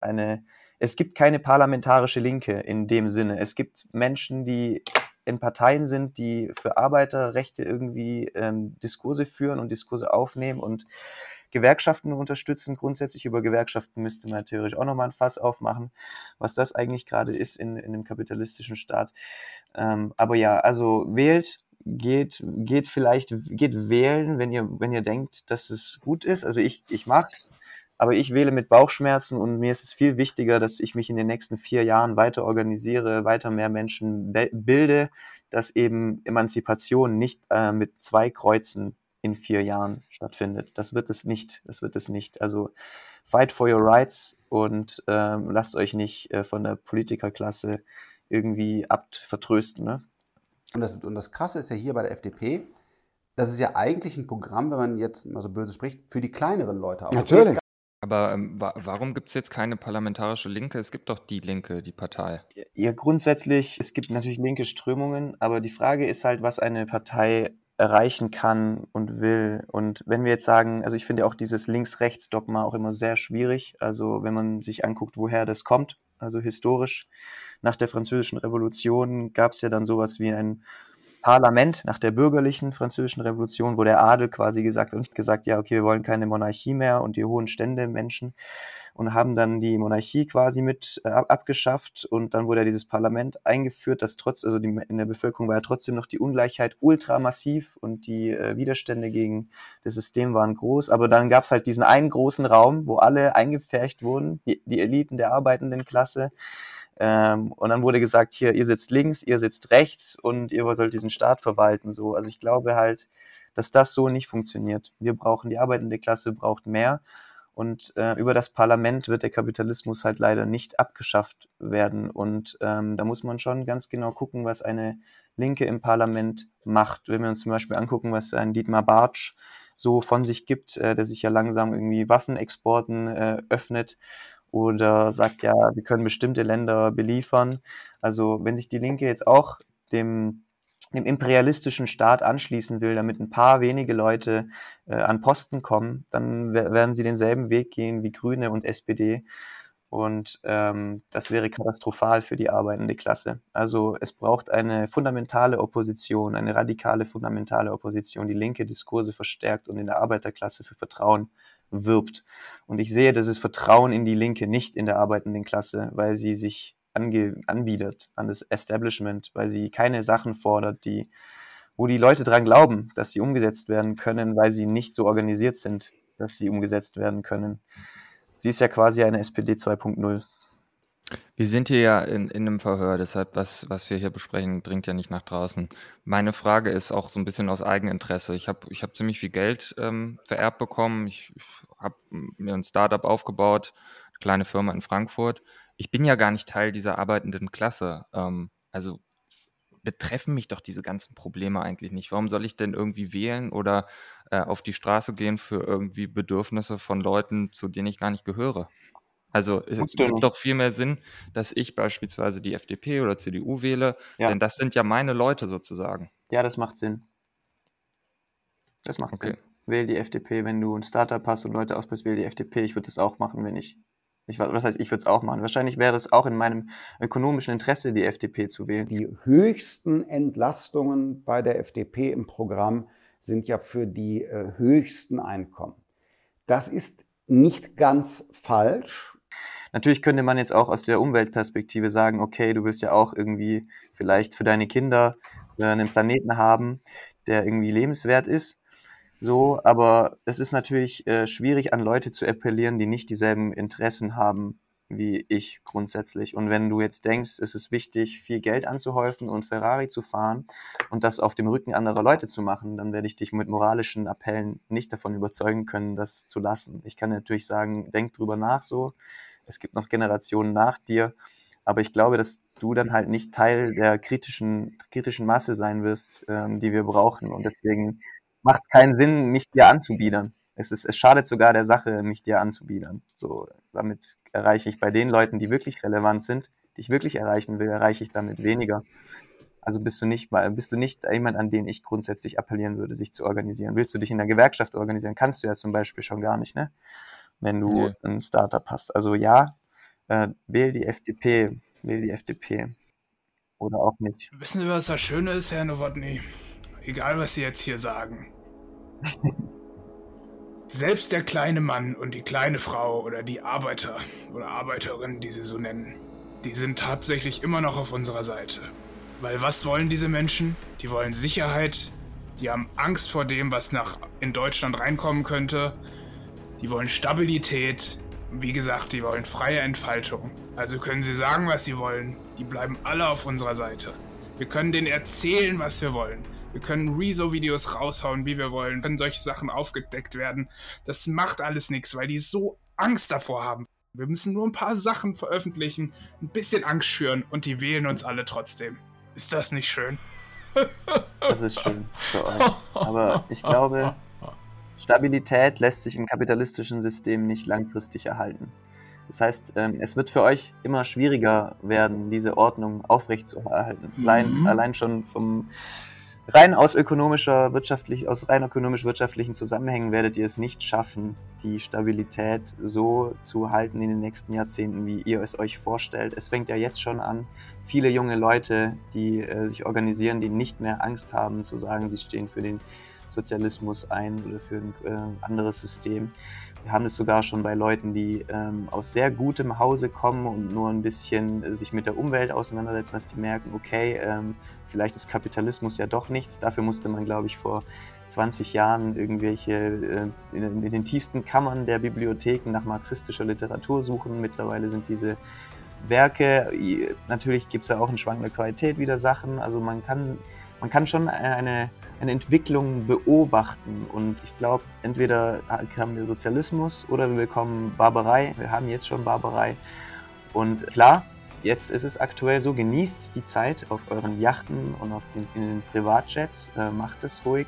eine, es gibt keine parlamentarische Linke in dem Sinne. Es gibt Menschen, die in Parteien sind, die für Arbeiterrechte irgendwie ähm, Diskurse führen und Diskurse aufnehmen und Gewerkschaften unterstützen. Grundsätzlich über Gewerkschaften müsste man theoretisch auch nochmal ein Fass aufmachen, was das eigentlich gerade ist in, in einem kapitalistischen Staat. Ähm, aber ja, also wählt, geht, geht vielleicht, geht wählen, wenn ihr, wenn ihr denkt, dass es gut ist. Also ich, ich mag's, aber ich wähle mit Bauchschmerzen und mir ist es viel wichtiger, dass ich mich in den nächsten vier Jahren weiter organisiere, weiter mehr Menschen bilde, dass eben Emanzipation nicht äh, mit zwei Kreuzen in vier Jahren stattfindet. Das wird es nicht. Das wird es nicht. Also fight for your rights und ähm, lasst euch nicht äh, von der Politikerklasse irgendwie abt vertrösten. Ne? Und, das, und das Krasse ist ja hier bei der FDP, das ist ja eigentlich ein Programm, wenn man jetzt mal so böse spricht, für die kleineren Leute. Auch. Natürlich. Aber ähm, wa warum gibt es jetzt keine parlamentarische Linke? Es gibt doch die Linke, die Partei. Ja, grundsätzlich, es gibt natürlich linke Strömungen, aber die Frage ist halt, was eine Partei erreichen kann und will. Und wenn wir jetzt sagen, also ich finde auch dieses Links-Rechts-Dogma auch immer sehr schwierig. Also wenn man sich anguckt, woher das kommt, also historisch, nach der Französischen Revolution gab es ja dann sowas wie ein Parlament nach der bürgerlichen französischen Revolution, wo der Adel quasi gesagt und gesagt, ja, okay, wir wollen keine Monarchie mehr und die hohen Stände Menschen und haben dann die Monarchie quasi mit äh, abgeschafft und dann wurde ja dieses Parlament eingeführt, das trotz, also die, in der Bevölkerung war ja trotzdem noch die Ungleichheit ultramassiv und die äh, Widerstände gegen das System waren groß, aber dann gab es halt diesen einen großen Raum, wo alle eingepfercht wurden, die, die Eliten der arbeitenden Klasse, ähm, und dann wurde gesagt, hier, ihr sitzt links, ihr sitzt rechts und ihr sollt diesen Staat verwalten. So. Also ich glaube halt, dass das so nicht funktioniert. Wir brauchen, die arbeitende Klasse braucht mehr. Und äh, über das Parlament wird der Kapitalismus halt leider nicht abgeschafft werden. Und ähm, da muss man schon ganz genau gucken, was eine Linke im Parlament macht. Wenn wir uns zum Beispiel angucken, was ein Dietmar Bartsch so von sich gibt, äh, der sich ja langsam irgendwie Waffenexporten äh, öffnet oder sagt ja, wir können bestimmte Länder beliefern. Also wenn sich die Linke jetzt auch dem, dem imperialistischen Staat anschließen will, damit ein paar wenige Leute äh, an Posten kommen, dann werden sie denselben Weg gehen wie Grüne und SPD. Und ähm, das wäre katastrophal für die arbeitende Klasse. Also es braucht eine fundamentale Opposition, eine radikale fundamentale Opposition, die linke Diskurse verstärkt und in der Arbeiterklasse für Vertrauen wirbt. Und ich sehe dieses Vertrauen in die Linke nicht in der arbeitenden Klasse, weil sie sich ange anbietet an das Establishment, weil sie keine Sachen fordert, die, wo die Leute dran glauben, dass sie umgesetzt werden können, weil sie nicht so organisiert sind, dass sie umgesetzt werden können. Sie ist ja quasi eine SPD 2.0. Wir sind hier ja in, in einem Verhör, deshalb, was, was wir hier besprechen, dringt ja nicht nach draußen. Meine Frage ist auch so ein bisschen aus Eigeninteresse. Ich habe ich hab ziemlich viel Geld ähm, vererbt bekommen. Ich, habe mir ein Startup aufgebaut, eine kleine Firma in Frankfurt. Ich bin ja gar nicht Teil dieser arbeitenden Klasse. Ähm, also betreffen mich doch diese ganzen Probleme eigentlich nicht. Warum soll ich denn irgendwie wählen oder äh, auf die Straße gehen für irgendwie Bedürfnisse von Leuten, zu denen ich gar nicht gehöre? Also es gibt nicht. doch viel mehr Sinn, dass ich beispielsweise die FDP oder CDU wähle, Ja. denn das sind ja meine Leute sozusagen. Ja, das macht Sinn. Das macht Okay. Sinn. Wähl die FDP, wenn du ein Startup hast und Leute ausbildest, wähl die FDP. Ich würde das auch machen, wenn ich, ich wa- was heißt, ich würde es auch machen. Wahrscheinlich wäre es auch in meinem ökonomischen Interesse, die FDP zu wählen. Die höchsten Entlastungen bei der FDP im Programm sind ja für die äh, höchsten Einkommen. Das ist nicht ganz falsch. Natürlich könnte man jetzt auch aus der Umweltperspektive sagen, okay, du willst ja auch irgendwie vielleicht für deine Kinder äh, einen Planeten haben, der irgendwie lebenswert ist. So, aber es ist natürlich äh, schwierig, an Leute zu appellieren, die nicht dieselben Interessen haben wie ich grundsätzlich. Und wenn du jetzt denkst, es ist wichtig, viel Geld anzuhäufen und Ferrari zu fahren und das auf dem Rücken anderer Leute zu machen, dann werde ich dich mit moralischen Appellen nicht davon überzeugen können, das zu lassen. Ich kann natürlich sagen, denk drüber nach so. Es gibt noch Generationen nach dir. Aber ich glaube, dass du dann halt nicht Teil der kritischen, kritischen Masse sein wirst, ähm, die wir brauchen. Und deswegen macht es keinen Sinn, mich dir anzubiedern. Es, ist, es schadet sogar der Sache, mich dir anzubiedern. So, damit erreiche ich bei den Leuten, die wirklich relevant sind, die ich wirklich erreichen will, erreiche ich damit weniger. Also bist du nicht, bist du nicht jemand, an den ich grundsätzlich appellieren würde, sich zu organisieren. Willst du dich in der Gewerkschaft organisieren? Kannst du ja zum Beispiel schon gar nicht, ne? Wenn du Nee. ein Startup hast. Also ja, äh, wähl die FDP, wähl die FDP. Oder auch nicht. Wissen Sie, was das Schöne ist, Herr Nowotny? Egal, was Sie jetzt hier sagen. (laughs) Selbst der kleine Mann und die kleine Frau oder die Arbeiter oder Arbeiterin, die Sie so nennen, die sind tatsächlich immer noch auf unserer Seite. Weil was wollen diese Menschen? Die wollen Sicherheit, die haben Angst vor dem, was nach in Deutschland reinkommen könnte. Die wollen Stabilität. Wie gesagt, die wollen freie Entfaltung. Also können sie sagen, was sie wollen. Die bleiben alle auf unserer Seite. Wir können denen erzählen, was wir wollen. Wir können Rezo-Videos raushauen, wie wir wollen. Wenn solche Sachen aufgedeckt werden, das macht alles nichts, weil die so Angst davor haben. Wir müssen nur ein paar Sachen veröffentlichen, ein bisschen Angst schüren und die wählen uns alle trotzdem. Ist das nicht schön? Das ist schön für euch. Aber ich glaube, (laughs) Stabilität lässt sich im kapitalistischen System nicht langfristig erhalten. Das heißt, ähm, es wird für euch immer schwieriger werden, diese Ordnung aufrechtzuerhalten. Allein, Mhm. allein schon vom rein aus ökonomischer, wirtschaftlich, aus rein ökonomisch-wirtschaftlichen Zusammenhängen werdet ihr es nicht schaffen, die Stabilität so zu halten in den nächsten Jahrzehnten, wie ihr es euch vorstellt. Es fängt ja jetzt schon an. Viele junge Leute, die äh, sich organisieren, die nicht mehr Angst haben zu sagen, sie stehen für den Sozialismus ein oder für ein äh, anderes System. Wir haben es sogar schon bei Leuten, die ähm, aus sehr gutem Hause kommen und nur ein bisschen äh, sich mit der Umwelt auseinandersetzen, dass die merken, okay, ähm, vielleicht ist Kapitalismus ja doch nichts. Dafür musste man, glaube ich, vor 20 Jahren irgendwelche äh, in, in den tiefsten Kammern der Bibliotheken nach marxistischer Literatur suchen. Mittlerweile sind diese Werke, i- natürlich gibt es ja auch einen Schwang der Qualität wieder Sachen. Also man kann, man kann schon eine, eine Entwicklung beobachten. Und ich glaube, entweder haben wir Sozialismus oder wir bekommen Barbarei. Wir haben jetzt schon Barbarei. Und klar, jetzt ist es aktuell so, genießt die Zeit auf euren Yachten und auf den, in den Privatjets, äh, macht es ruhig.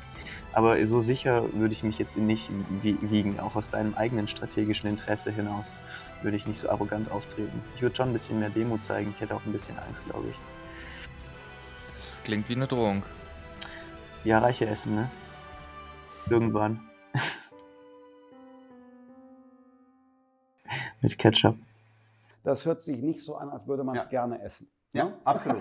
Aber so sicher würde ich mich jetzt nicht wie- wiegen, auch aus deinem eigenen strategischen Interesse hinaus würde ich nicht so arrogant auftreten. Ich würde schon ein bisschen mehr Demut zeigen. Ich hätte auch ein bisschen Angst, glaube ich. Das klingt wie eine Drohung. Ja, Reiche essen, ne? Irgendwann. (laughs) Mit Ketchup. Das hört sich nicht so an, als würde man es Ja. gerne essen. Ja, absolut.